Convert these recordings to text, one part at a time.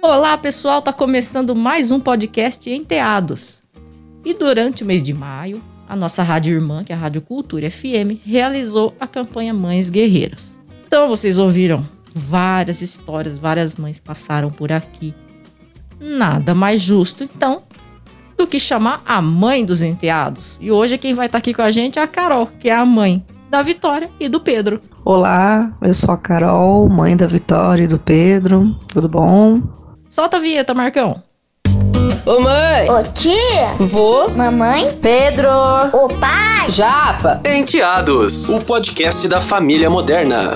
Olá, pessoal, tá começando mais um podcast Enteados. E durante o mês de maio, a nossa rádio irmã, que é a Rádio Cultura FM, realizou a campanha Mães Guerreiras. Então, vocês ouviram várias histórias, várias mães passaram por aqui. Nada mais justo, então, do que chamar a mãe dos enteados. E hoje quem vai estar tá aqui com a gente é a Carol, que é a mãe da Vitória e do Pedro. Olá, eu sou a Carol, mãe da Vitória e do Pedro. Tudo bom? Solta a vinheta, Marcão. Ô mãe! Ô tia! Vô! Mamãe! Pedro! Ô pai! Japa! Enteados, o podcast da família moderna.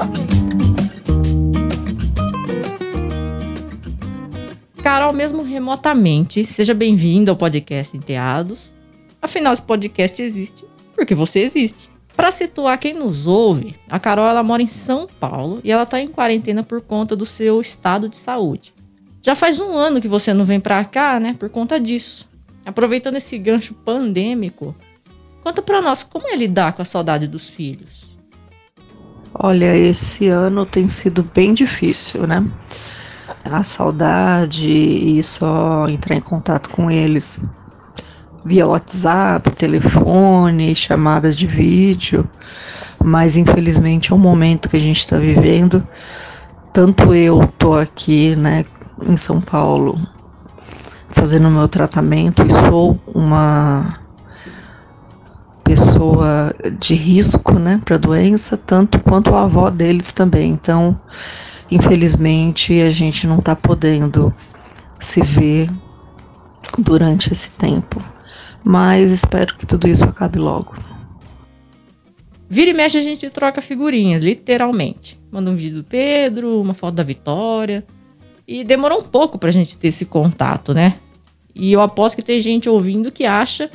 Carol, mesmo remotamente, seja bem-vindo ao podcast Enteados. Afinal, esse podcast existe porque você existe. Para situar quem nos ouve, a Carol ela mora em São Paulo e ela está em quarentena por conta do seu estado de saúde. Já faz um ano que você não vem para cá, né, por conta disso. Aproveitando esse gancho pandêmico, conta para nós como é lidar com a saudade dos filhos. Olha, esse ano tem sido bem difícil, né? A saudade e só entrar em contato com eles via WhatsApp, telefone, chamadas de vídeo, mas infelizmente é um momento que a gente está vivendo. Tanto eu tô aqui, né, em São Paulo, fazendo meu tratamento e sou uma pessoa de risco, né, para doença, tanto quanto a avó deles também. Então, infelizmente, a gente não está podendo se ver durante esse tempo mas espero que tudo isso acabe logo. Vira e mexe a gente troca figurinhas, literalmente. Manda um vídeo do Pedro, uma foto da Vitória. E demorou um pouco pra gente ter esse contato, né? E eu aposto que tem gente ouvindo que acha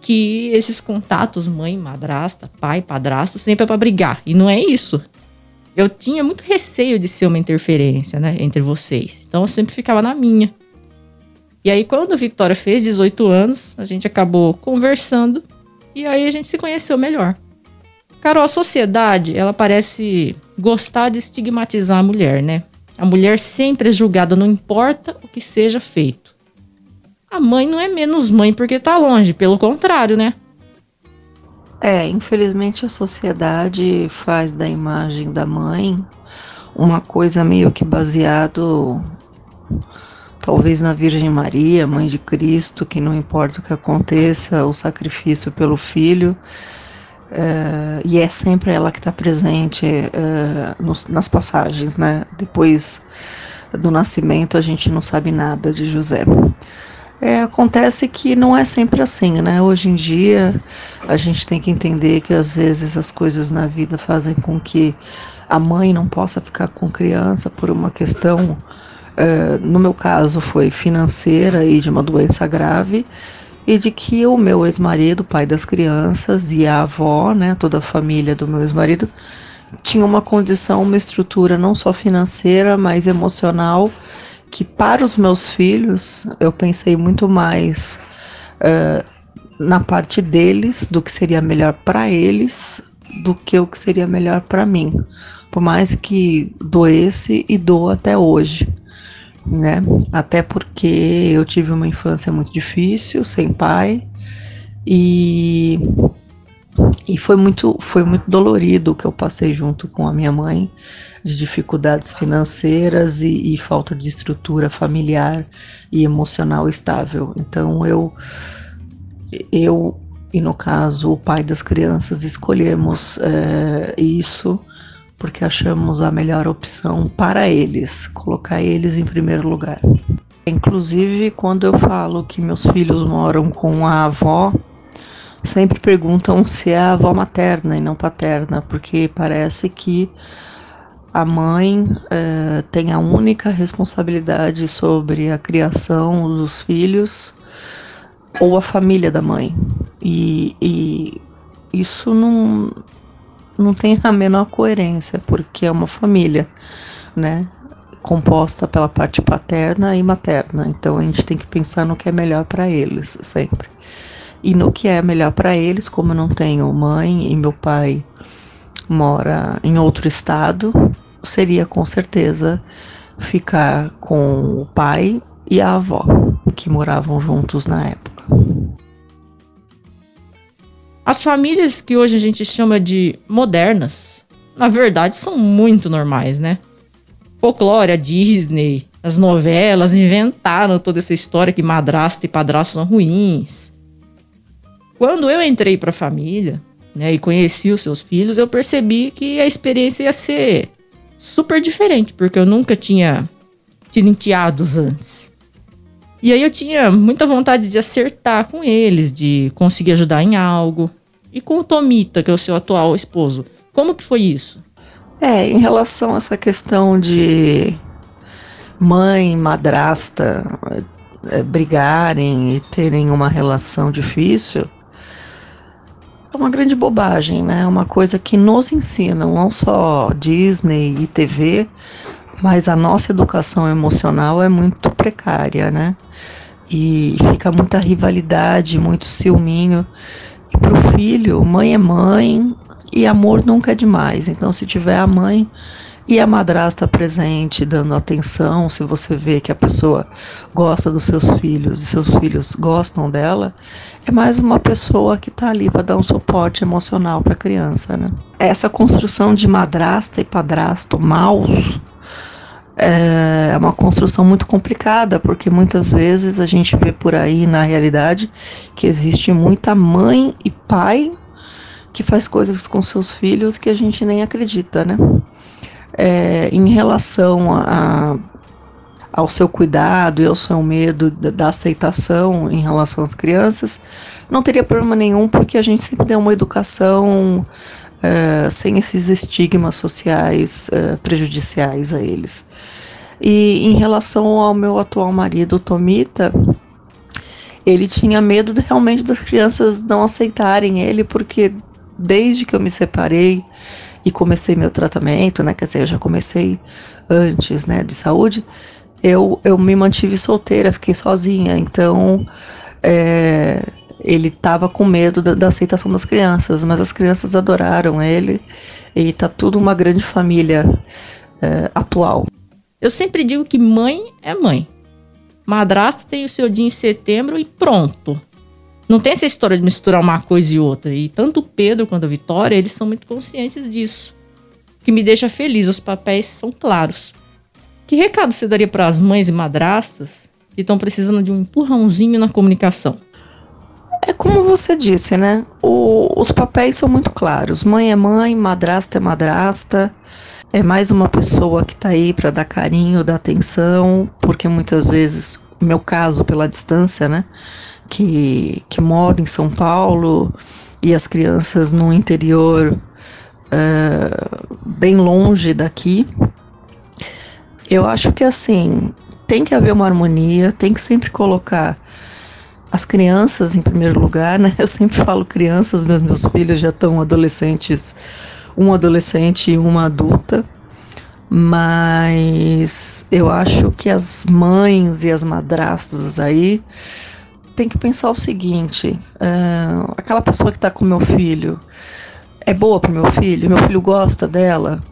que esses contatos, mãe, madrasta, pai, padrasto, sempre é pra brigar. E não é isso. Eu tinha muito receio de ser uma interferência, né, entre vocês. Então eu sempre ficava na minha. E aí, quando a Vitória fez 18 anos, a gente acabou conversando e aí a gente se conheceu melhor. Carol, a sociedade, ela parece gostar de estigmatizar a mulher, né? A mulher sempre é julgada, não importa o que seja feito. A mãe não é menos mãe porque tá longe, pelo contrário, né? É, infelizmente a sociedade faz da imagem da mãe uma coisa meio que baseado talvez na Virgem Maria, Mãe de Cristo, que não importa o que aconteça, o sacrifício pelo filho. É, e é sempre ela que está presente é, nos, nas passagens, né? Depois do nascimento a gente não sabe nada de José. É, acontece que não é sempre assim, né? Hoje em dia a gente tem que entender que às vezes as coisas na vida fazem com que a mãe não possa ficar com criança por uma questão uh, no meu caso, foi financeira e de uma doença grave, e de que o meu ex-marido, pai das crianças, e a avó, né, toda a família do meu ex-marido, tinha uma condição, uma estrutura não só financeira, mas emocional, que para os meus filhos eu pensei muito mais uh, na parte deles, do que seria melhor para eles, do que o que seria melhor para mim. Por mais que doesse e dou até hoje né? Até porque eu tive uma infância muito difícil, sem pai, e, e foi, muito, foi muito dolorido o que eu passei junto com a minha mãe, de dificuldades financeiras e, e falta de estrutura familiar e emocional estável. Então eu, eu e no caso o pai das crianças escolhemos é, isso porque achamos a melhor opção para eles, colocar eles em primeiro lugar. Inclusive, quando eu falo que meus filhos moram com a avó, sempre perguntam se é a avó materna e não paterna, porque parece que a mãe é, tem a única responsabilidade sobre a criação dos filhos ou a família da mãe. E, e isso não, não tem a menor coerência, porque é uma família, né? Composta pela parte paterna e materna. Então a gente tem que pensar no que é melhor para eles sempre. E no que é melhor para eles, como eu não tenho mãe e meu pai mora em outro estado, seria com certeza ficar com o pai e a avó, que moravam juntos na época. As famílias que hoje a gente chama de modernas, na verdade, são muito normais, né? Folclore, a Disney, as novelas inventaram toda essa história que madrasta e padrasto são ruins. Quando eu entrei para a família, né, e conheci os seus filhos, eu percebi que a experiência ia ser super diferente, porque eu nunca tinha tido enteados antes. E aí eu tinha muita vontade de acertar com eles, de conseguir ajudar em algo. E com o Tomita, que é o seu atual esposo, como que foi isso? É, em relação a essa questão de mãe, madrasta é, brigarem e terem uma relação difícil, é uma grande bobagem, né? É uma coisa que nos ensinam, não só Disney e TV, mas a nossa educação emocional é muito precária, né? E fica muita rivalidade, muito ciúminho. Para o filho, mãe é mãe e amor nunca é demais. Então, se tiver a mãe e a madrasta presente, dando atenção, se você vê que a pessoa gosta dos seus filhos e seus filhos gostam dela, é mais uma pessoa que está ali para dar um suporte emocional para a criança. Né? Essa construção de madrasta e padrasto maus é uma construção muito complicada, porque muitas vezes a gente vê por aí na realidade que existe muita mãe e pai que faz coisas com seus filhos que a gente nem acredita, né? É, em relação a, ao seu cuidado e ao seu medo da, aceitação em relação às crianças, não teria problema nenhum, porque a gente sempre deu uma educação sem esses estigmas sociais uh, prejudiciais a eles. E em relação ao meu atual marido, Tomita, ele tinha medo de, realmente das crianças não aceitarem ele, porque desde que eu me separei e comecei meu tratamento, né, quer dizer, eu já comecei antes, né, de saúde, eu, eu me mantive solteira, fiquei sozinha, então é, ele estava com medo da, da, aceitação das crianças, mas as crianças adoraram ele e tá tudo uma grande família é, atual. Eu sempre digo que mãe é mãe. Madrasta tem o seu dia em setembro e pronto. Não tem essa história de misturar uma coisa e outra. E tanto o Pedro quanto a Vitória, eles são muito conscientes disso. O que me deixa feliz, os papéis são claros. Que recado você daria para as mães e madrastas que estão precisando de um empurrãozinho na comunicação? É como você disse, né? O, os papéis são muito claros. Mãe é mãe, madrasta é madrasta. É mais uma pessoa que está aí para dar carinho, dar atenção, porque muitas vezes, no meu caso, pela distância, né? Que, que mora em São Paulo e as crianças no interior uh, bem longe daqui. Eu acho que assim, tem que haver uma harmonia, tem que sempre colocar as crianças em primeiro lugar, né? Eu sempre falo crianças, meus meus filhos já estão adolescentes, um adolescente e uma adulta. Mas eu acho que as mães e as madrastas aí tem que pensar o seguinte: uh, aquela pessoa que está com meu filho é boa para meu filho, meu filho gosta dela.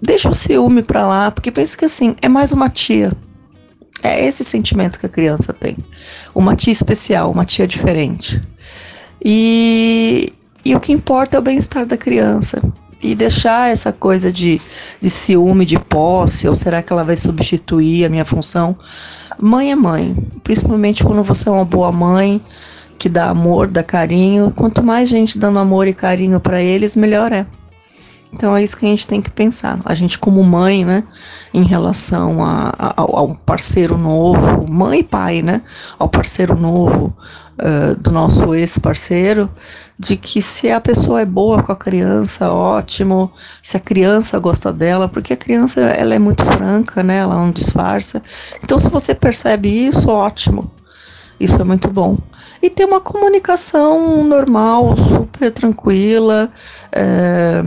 Deixa o ciúme para lá, porque pensa que assim é mais uma tia. É esse sentimento que a criança tem. Uma tia especial, uma tia diferente. E, e o que importa é o bem-estar da criança. E deixar essa coisa de, de ciúme, de posse, ou será que ela vai substituir a minha função? Mãe é mãe, principalmente quando você é uma boa mãe, que dá amor, dá carinho. Quanto mais gente dando amor e carinho para eles, melhor é. Então é isso que a gente tem que pensar. A gente, como mãe, né, em relação a, a, ao parceiro novo, mãe e pai, né, ao parceiro novo uh, do nosso ex-parceiro, de que se a pessoa é boa com a criança, ótimo. Se a criança gosta dela, porque a criança ela é muito franca, né, ela não disfarça. Então, se você percebe isso, ótimo. Isso é muito bom e ter uma comunicação normal, super tranquila. É,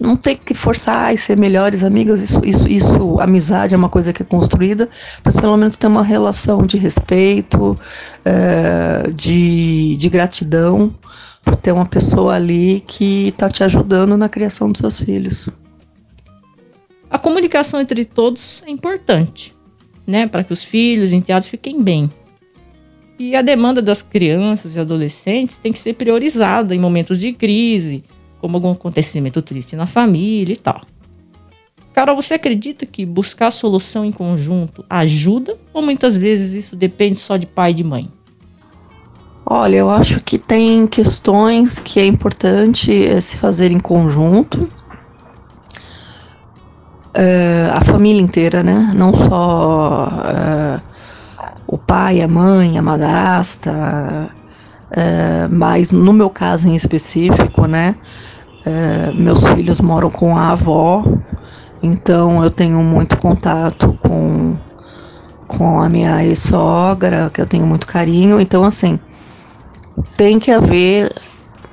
não tem que forçar e ser melhores amigas, isso, isso, isso, amizade é uma coisa que é construída, mas pelo menos ter uma relação de respeito, é, de, de gratidão por ter uma pessoa ali que está te ajudando na criação dos seus filhos. A comunicação entre todos é importante, né, para que os filhos enteados fiquem bem. E a demanda das crianças e adolescentes tem que ser priorizada em momentos de crise, como algum acontecimento triste na família e tal. Carol, você acredita que buscar solução em conjunto ajuda ou muitas vezes isso depende só de pai e de mãe? Olha, eu acho que tem questões que é importante eh, se fazer em conjunto. É, a família inteira, né? Não só é, o pai, a mãe, a madrasta, é, mas no meu caso em específico, né? Meus filhos moram com a avó, então eu tenho muito contato com, com a minha ex-sogra, que eu tenho muito carinho. Então, assim, tem que haver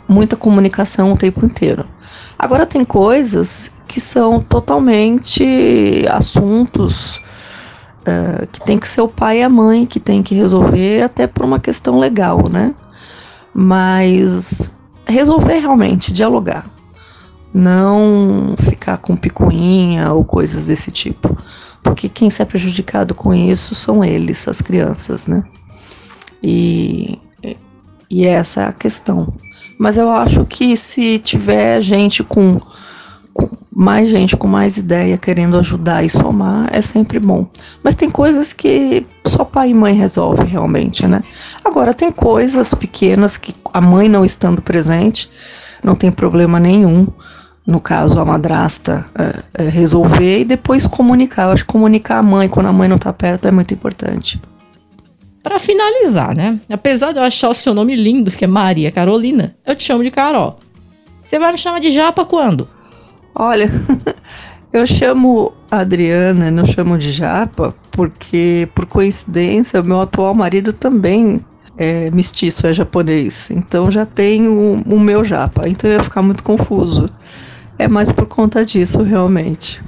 muita comunicação o tempo inteiro. Agora tem coisas que são totalmente assuntos uh, que tem que ser o pai e a mãe que tem que resolver, até por uma questão legal, né? Mas resolver realmente, dialogar não ficar com picuinha ou coisas desse tipo. Porque quem sai prejudicado com isso são eles, as crianças, né? E, e essa é a questão. Mas eu acho que se tiver gente com, com, mais gente com mais ideia querendo ajudar e somar, é sempre bom. Mas tem coisas que só pai e mãe resolve realmente, né? Agora tem coisas pequenas que a mãe não estando presente não tem problema nenhum no caso a madrasta, é, é resolver e depois comunicar. Eu acho que comunicar a mãe quando a mãe não está perto é muito importante. Para finalizar, né? Apesar de eu achar o seu nome lindo, que é Maria Carolina, eu te chamo de Carol. Você vai me chamar de Japa quando? Olha, eu chamo Adriana, não chamo de Japa, porque por coincidência, meu atual marido também é mestiço, é japonês. Então já tenho o meu Japa. Então ia ficar muito confuso. É mais por conta disso, realmente.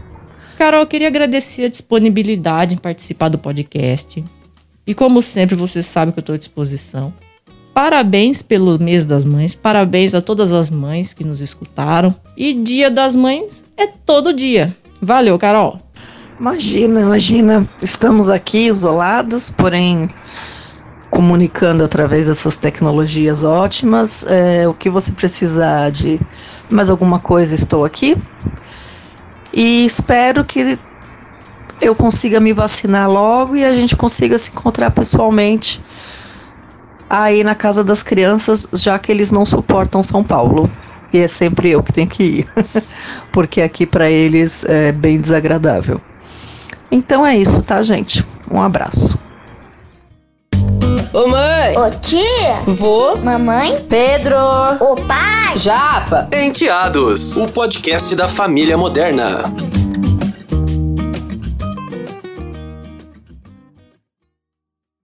Carol, eu queria agradecer a disponibilidade em participar do podcast. E como sempre, você sabe que eu estou à disposição. Parabéns pelo mês das mães, parabéns a todas as mães que nos escutaram. E Dia das Mães é todo dia. Valeu, Carol. Imagina, imagina, estamos aqui isolados, porém comunicando através dessas tecnologias ótimas. É, o que você precisar de mais alguma coisa, estou aqui. E espero que eu consiga me vacinar logo e a gente consiga se encontrar pessoalmente aí na casa das crianças, já que eles não suportam São Paulo. E é sempre eu que tenho que ir, porque aqui para eles é bem desagradável. Então é isso, tá, gente? Um abraço. Ô mãe! Ô tia! Vô! Mamãe! Pedro! Ô pai! Japa! Enteados, o podcast da família moderna.